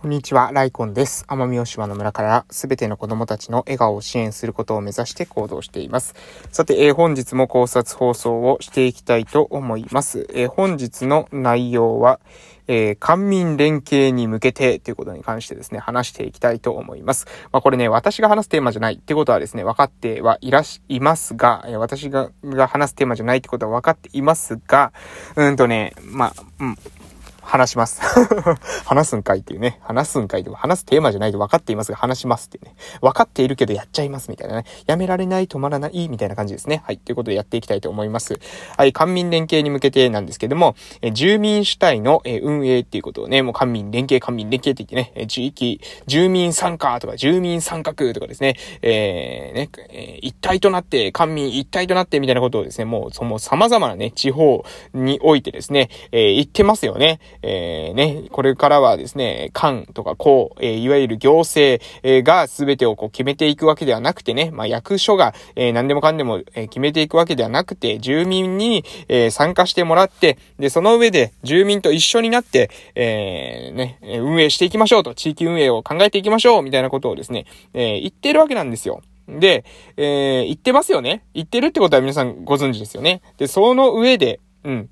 こんにちは、ライコンです。奄美大島の村からすべての子供たちの笑顔を支援することを目指して行動しています。さて、えー、本日も考察放送をしていきたいと思います。えー、本日の内容は、えー、官民連携に向けてということに関してですね、話していきたいと思います。まあ、これね、私が話すテーマじゃないってことはですね、分かってはいらし、いますが、私がが話すテーマじゃないってことは分かっていますが、うんとね、まあ、うん、話します。話すんかいっていうね。話すんかいとか、話すテーマじゃないと分かっていますが、話しますっていうね。分かっているけどやっちゃいますみたいなね。やめられない、止まらないみたいな感じですね。はい。ということでやっていきたいと思います。はい。官民連携に向けてなんですけども、え住民主体の、え運営っていうことをね、もう官民連携、官民連携って言ってね、え地域、住民参加とか、住民参画とかですね、えー、ね、え、一体となって、官民一体となってみたいなことをですね、もう、その様々なね、地方においてですね、えー、言ってますよね。えー、ね、これからはですね、官とか公、えー、いわゆる行政、え、が全てをこう決めていくわけではなくてね、まあ、役所が、えー、何でもかんでも、え、決めていくわけではなくて、住民に、えー、参加してもらって、で、その上で住民と一緒になって、えー、ね、運営していきましょうと、地域運営を考えていきましょう、みたいなことをですね、えー、言ってるわけなんですよ。で、えー、言ってますよね言ってるってことは皆さんご存知ですよね。で、その上で、うん。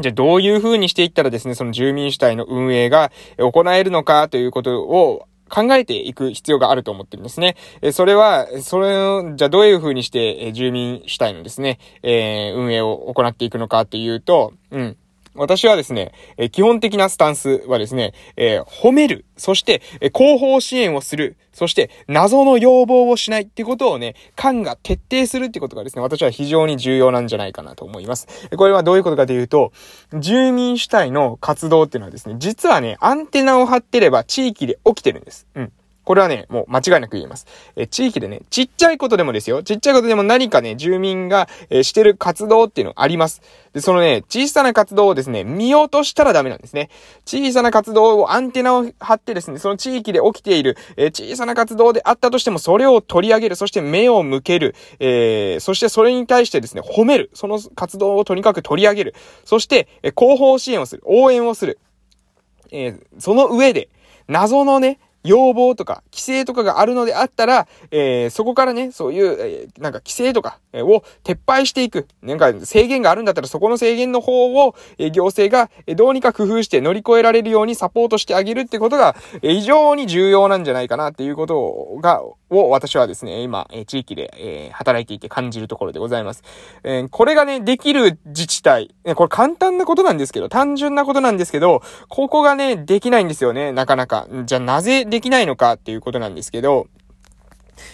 じゃあどういう風にしていったらですね、その住民主体の運営が行えるのかということを考えていく必要があると思ってるんですね。え、それは、それを、じゃあどういう風にして、え、住民主体のですね、えー、運営を行っていくのかというと、うん。私はですね、え基本的なスタンスはですね、えー、褒める、そして、え後方支援をする、そして、謎の要望をしないってことをね、官が徹底するってことがですね、私は非常に重要なんじゃないかなと思います。これはどういうことかというと、住民主体の活動っていうのはですね、実はね、アンテナを張ってれば地域で起きてるんです。うん。これはね、もう間違いなく言えます。え、地域でね、ちっちゃいことでもですよ。ちっちゃいことでも何かね、住民が、えしてる活動っていうのあります。で、そのね、小さな活動をですね、見落としたらダメなんですね。小さな活動をアンテナを張ってですね、その地域で起きている、え小さな活動であったとしても、それを取り上げる、そして目を向ける、えー、そしてそれに対してですね、褒める。その活動をとにかく取り上げる。そして、え後方支援をする。応援をする。えー、その上で、謎のね、要望とか、規制とかがあるのであったら、えー、そこからね、そういう、えー、なんか規制とか、え、を撤廃していく。なんか制限があるんだったら、そこの制限の方を、えー、行政が、え、どうにか工夫して乗り越えられるようにサポートしてあげるってことが、えー、非常に重要なんじゃないかなっていうことが、を私はですね、今、え、地域で、え、働いていて感じるところでございます。え、これがね、できる自治体、これ簡単なことなんですけど、単純なことなんですけど、ここがね、できないんですよね、なかなか。じゃあなぜできないのかっていうことなんですけど、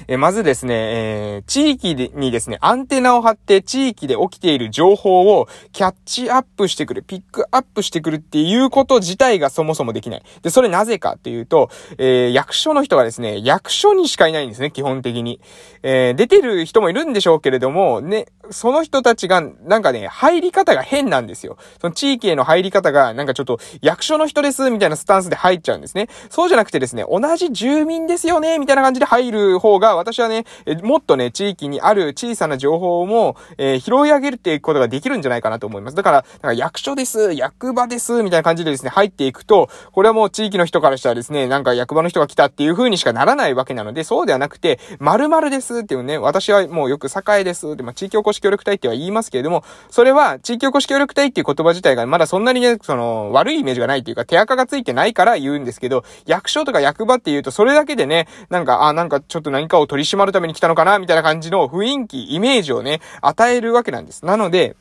えまずですね、えー、地域にですね、アンテナを張って地域で起きている情報をキャッチアップしてくる、ピックアップしてくるっていうこと自体がそもそもできない。で、それなぜかっていうと、えー、役所の人がですね、役所にしかいないんですね、基本的に。えー、出てる人もいるんでしょうけれども、ね、その人たちが、なんかね、入り方が変なんですよ。その地域への入り方が、なんかちょっと、役所の人です、みたいなスタンスで入っちゃうんですね。そうじゃなくてですね、同じ住民ですよね、みたいな感じで入る方が、私はね、もっとね、地域にある小さな情報も、えー、拾い上げるっていうことができるんじゃないかなと思います。だから、なんか役所です、役場です、みたいな感じでですね、入っていくと、これはもう地域の人からしたらですね、なんか役場の人が来たっていう風にしかならないわけなので、そうではなくて、〇〇ですっていうね、私はもうよく栄ですって、まあ、地域おこし協力隊っては言いますけれども、それは地域おこし協力隊っていう言葉自体がまだそんなにね、その、悪いイメージがないっていうか、手垢がついてないから言うんですけど、役所とか役場って言うと、それだけでね、なんか、あ、なんかちょっと何かを取り締まるために来たのかな、みたいな感じの雰囲気、イメージをね、与えるわけなんです。なので、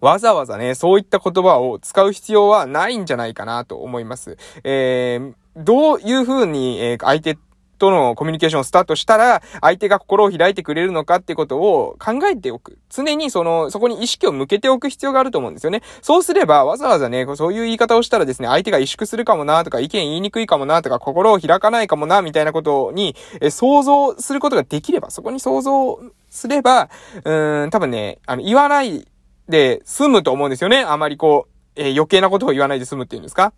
わざわざね、そういった言葉を使う必要はないんじゃないかなと思います。えー、どういう風に、えー、相手とのコミュニケーションをスタートしたら、相手が心を開いてくれるのかってことを考えておく。常にその、そこに意識を向けておく必要があると思うんですよね。そうすれば、わざわざね、そういう言い方をしたらですね、相手が萎縮するかもなとか、意見言いにくいかもなとか、心を開かないかもな、みたいなことに、え想像することができれば、そこに想像すれば、うーん、多分ね、あの、言わないで済むと思うんですよね。あまりこう、えー、余計なことを言わないで済むっていうんですか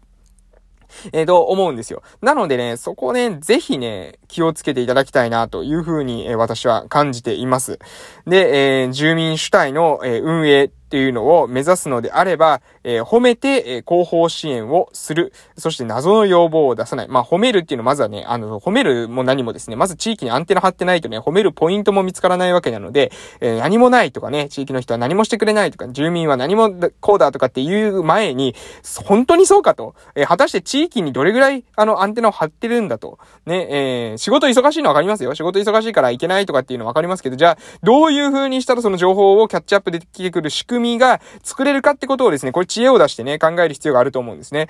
えー、と思うんですよ。なのでね、そこね、ぜひね、気をつけていただきたいなというふうに、えー、私は感じています。で、えー、住民主体の、えー、運営っていうのを目指すのであれば、えー、褒めて、えー、広報支援をする。そして謎の要望を出さない。まあ、褒めるっていうのはまずはね、あの、褒めるも何もですね、まず地域にアンテナ張ってないとね、褒めるポイントも見つからないわけなので、えー、何もないとかね、地域の人は何もしてくれないとか、住民は何もこうだとかっていう前に、本当にそうかと。えー、果たして地域にどれぐらい、あの、アンテナを張ってるんだと。ね、えー、仕事忙しいのわかりますよ。仕事忙しいからいけないとかっていうのわかりますけど、じゃあ、どういう風にしたらその情報をキャッチアップできてくる仕組みが作れるかってことをですね、これ知恵を出してね、考える必要があると思うんですね。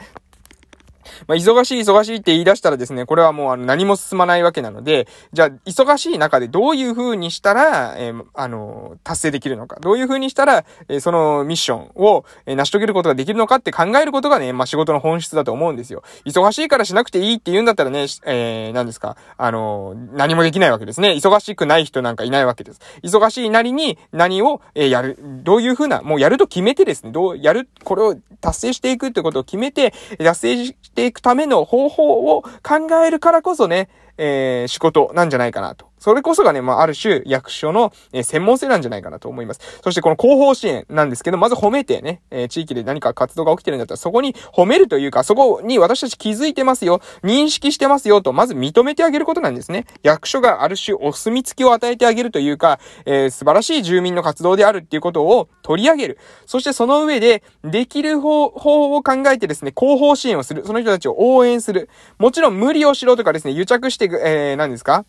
まあ、忙しい忙しいって言い出したらですね、これはもうあの何も進まないわけなので、じゃあ、忙しい中でどういう風にしたら、えー、あの、達成できるのか、どういう風にしたら、えー、そのミッションを、えー、成し遂げることができるのかって考えることがね、まあ、仕事の本質だと思うんですよ。忙しいからしなくていいって言うんだったらね、えー、何ですか、あの、何もできないわけですね。忙しくない人なんかいないわけです。忙しいなりに何を、え、やる、どういう風な、もうやると決めてですね、どう、やる、これを達成していくってことを決めて、達成していくための方法を考えるからこそね、えー、仕事なんじゃないかなと。それこそがね、まあ、ある種、役所の、えー、専門性なんじゃないかなと思います。そしてこの広報支援なんですけど、まず褒めてね、えー、地域で何か活動が起きてるんだったら、そこに褒めるというか、そこに私たち気づいてますよ、認識してますよと、まず認めてあげることなんですね。役所がある種お墨付きを与えてあげるというか、えー、素晴らしい住民の活動であるっていうことを取り上げる。そしてその上で、できる方法を考えてですね、広報支援をする。その人たちを応援する。もちろん無理をしろとかですね、癒着して、えー、何ですか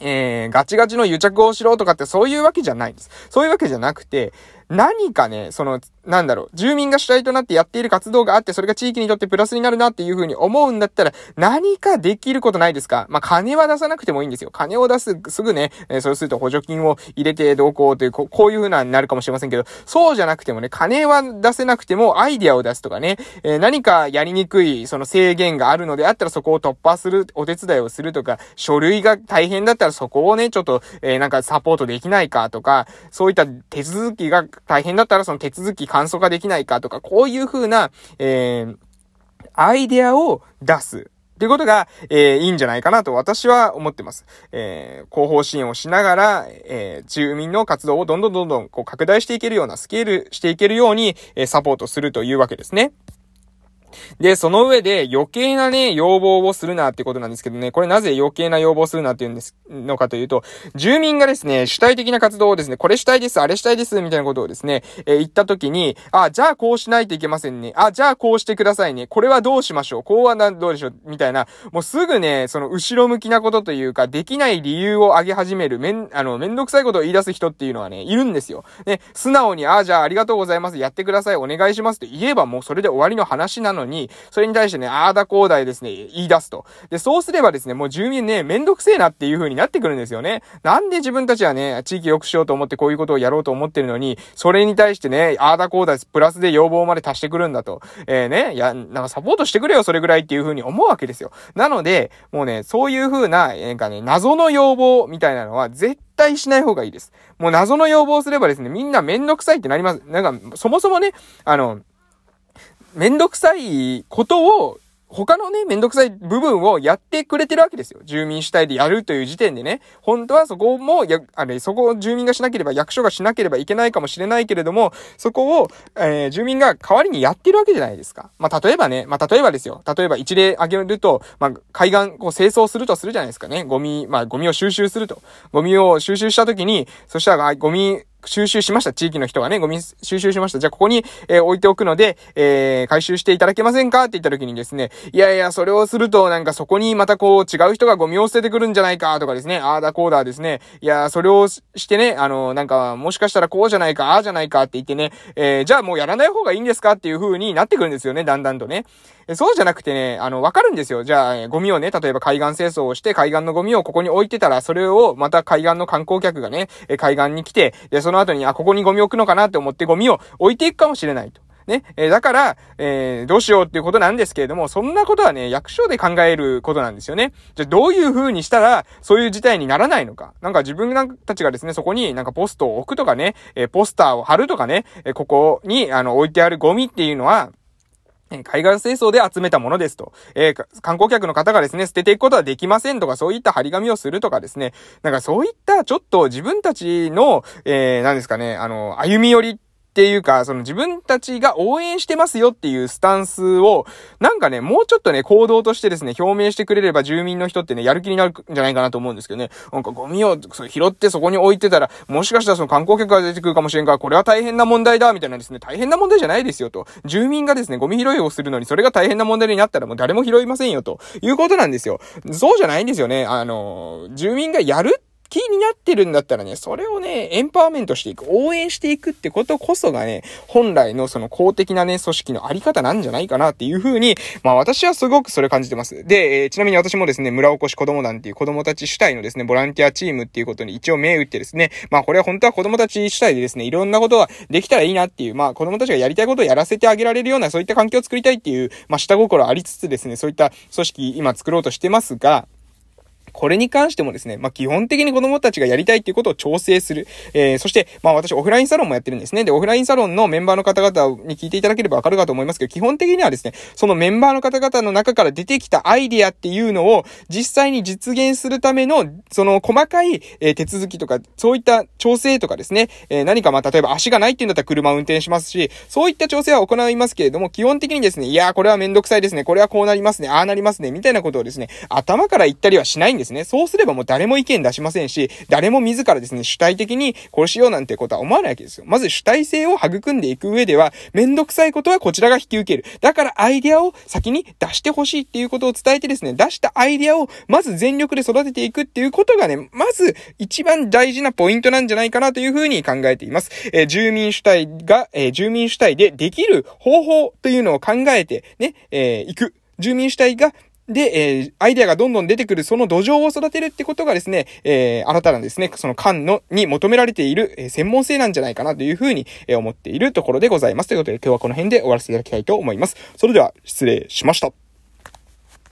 えー、ガチガチの癒着をしろとかってそういうわけじゃないんです。そういうわけじゃなくて、何かね、その、なんだろう、住民が主体となってやっている活動があって、それが地域にとってプラスになるなっていうふうに思うんだったら、何かできることないですか？まあ、金は出さなくてもいいんですよ。金を出す、すぐね、えー、そうすると補助金を入れてどうこうというこ、こういうふうなになるかもしれませんけど、そうじゃなくてもね、金は出せなくてもアイディアを出すとかね、えー、何かやりにくい、その制限があるのであったらそこを突破する、お手伝いをするとか、書類が大変だったらそこをね、ちょっと、えー、なんかサポートできないかとか、そういった手続きが大変だったらその手続き簡素化できないかとか、こういう風な、えー、アイデアを出す。っていうことが、えー、いいんじゃないかなと私は思ってます。えー、広報支援をしながら、えー、住民の活動をどんどんどんどんこう拡大していけるような、スケールしていけるように、えー、サポートするというわけですね。で、その上で余計なね、要望をするなってことなんですけどね、これなぜ余計な要望するなって言うんです、のかというと、住民がですね、主体的な活動をですね、これしたいです、あれしたいです、みたいなことをですね、えー、言った時に、あ、じゃあこうしないといけませんね。あ、じゃあこうしてくださいね。これはどうしましょう。こうはどうでしょう。みたいな、もうすぐね、その後ろ向きなことというか、できない理由を挙げ始める、めん、あの、めんどくさいことを言い出す人っていうのはね、いるんですよ。ね、素直に、あ、じゃあありがとうございます。やってください。お願いしますって言えばもうそれで終わりの話なののに、それに対してね、あーだこうだいですね、言い出すと。で、そうすればですね、もう住民ね、めんどくせえなっていう風になってくるんですよね。なんで自分たちはね、地域良くしようと思ってこういうことをやろうと思ってるのに、それに対してね、あーだこうだ、プラスで要望まで足してくるんだと。えー、ね、いや、なんかサポートしてくれよ、それぐらいっていう風に思うわけですよ。なので、もうね、そういう風な、なんかね、謎の要望みたいなのは絶対しない方がいいです。もう謎の要望すればですね、みんなめんどくさいってなります。なんか、そもそもね、あの、めんどくさいことを他のね、めんどくさい部分をやってくれてるわけですよ。住民主体でやるという時点でね。本当はそこも、や、あれ、そこを住民がしなければ、役所がしなければいけないかもしれないけれども、そこを、えー、住民が代わりにやってるわけじゃないですか。まあ、例えばね、まあ、例えばですよ。例えば一例挙げると、まあ、海岸、こう、清掃するとするじゃないですかね。ゴミ、まあ、ゴミを収集すると。ゴミを収集したときに、そしたら、ゴミ、収集しました。地域の人がね、ゴミ収集しました。じゃあ、ここに、えー、置いておくので、えー、回収していただけませんかって言った時にですね、いやいや、それをすると、なんかそこにまたこう、違う人がゴミを捨ててくるんじゃないかとかですね、あーだこうだですね、いや、それをしてね、あの、なんか、もしかしたらこうじゃないか、ああじゃないかって言ってね、えー、じゃあもうやらない方がいいんですかっていう風になってくるんですよね、だんだんとね。そうじゃなくてね、あの、わかるんですよ。じゃあ、ゴミをね、例えば海岸清掃をして、海岸のゴミをここに置いてたら、それをまた海岸の観光客がね、海岸に来て、で、その後に、あ、ここにゴミ置くのかなって思ってゴミを置いていくかもしれないと。ね。えー、だから、えー、どうしようっていうことなんですけれども、そんなことはね、役所で考えることなんですよね。じゃあ、どういう風にしたら、そういう事態にならないのか。なんか自分たちがですね、そこになんかポストを置くとかね、えー、ポスターを貼るとかね、えここに、あの、置いてあるゴミっていうのは、海岸清掃で集めたものですと。えー、観光客の方がですね、捨てていくことはできませんとか、そういった張り紙をするとかですね。なんかそういったちょっと自分たちの、えー、何ですかね、あの、歩み寄りっていうか、その自分たちが応援してますよっていうスタンスを、なんかね、もうちょっとね、行動としてですね、表明してくれれば住民の人ってね、やる気になるんじゃないかなと思うんですけどね。なんかゴミを拾ってそこに置いてたら、もしかしたらその観光客が出てくるかもしれんから、これは大変な問題だ、みたいなですね、大変な問題じゃないですよと。住民がですね、ゴミ拾いをするのにそれが大変な問題になったらもう誰も拾いませんよということなんですよ。そうじゃないんですよね。あの、住民がやるって気になってるんだったらね、それをね、エンパワーメントしていく、応援していくってことこそがね、本来のその公的なね、組織のあり方なんじゃないかなっていうふうに、まあ私はすごくそれ感じてます。で、えー、ちなみに私もですね、村おこし子供団っていう子供たち主体のですね、ボランティアチームっていうことに一応目打ってですね、まあこれは本当は子供たち主体でですね、いろんなことができたらいいなっていう、まあ子供たちがやりたいことをやらせてあげられるような、そういった環境を作りたいっていう、まあ下心ありつつですね、そういった組織今作ろうとしてますが、これに関してもですね、まあ、基本的に子供たちがやりたいっていうことを調整する。えー、そして、まあ、私オフラインサロンもやってるんですね。で、オフラインサロンのメンバーの方々に聞いていただければわかるかと思いますけど、基本的にはですね、そのメンバーの方々の中から出てきたアイディアっていうのを、実際に実現するための、その細かい、えー、手続きとか、そういった調整とかですね、えー、何かまあ、例えば足がないっていうんだったら車を運転しますし、そういった調整は行いますけれども、基本的にですね、いやー、これはめんどくさいですね、これはこうなりますね、ああなりますね、みたいなことをですね、頭から言ったりはしないんですね。そうすればもう誰も意見出しませんし、誰も自らですね、主体的にこうしようなんてことは思わないわけですよ。まず主体性を育んでいく上では、めんどくさいことはこちらが引き受ける。だからアイデアを先に出してほしいっていうことを伝えてですね、出したアイデアをまず全力で育てていくっていうことがね、まず一番大事なポイントなんじゃないかなというふうに考えています。えー、住民主体が、えー、住民主体でできる方法というのを考えてね、えー、行く。住民主体がで、えー、アイデアがどんどん出てくる、その土壌を育てるってことがですね、えー、新たなですね、その間の、に求められている、えー、専門性なんじゃないかなというふうに、え、思っているところでございます。ということで、今日はこの辺で終わらせていただきたいと思います。それでは、失礼しました。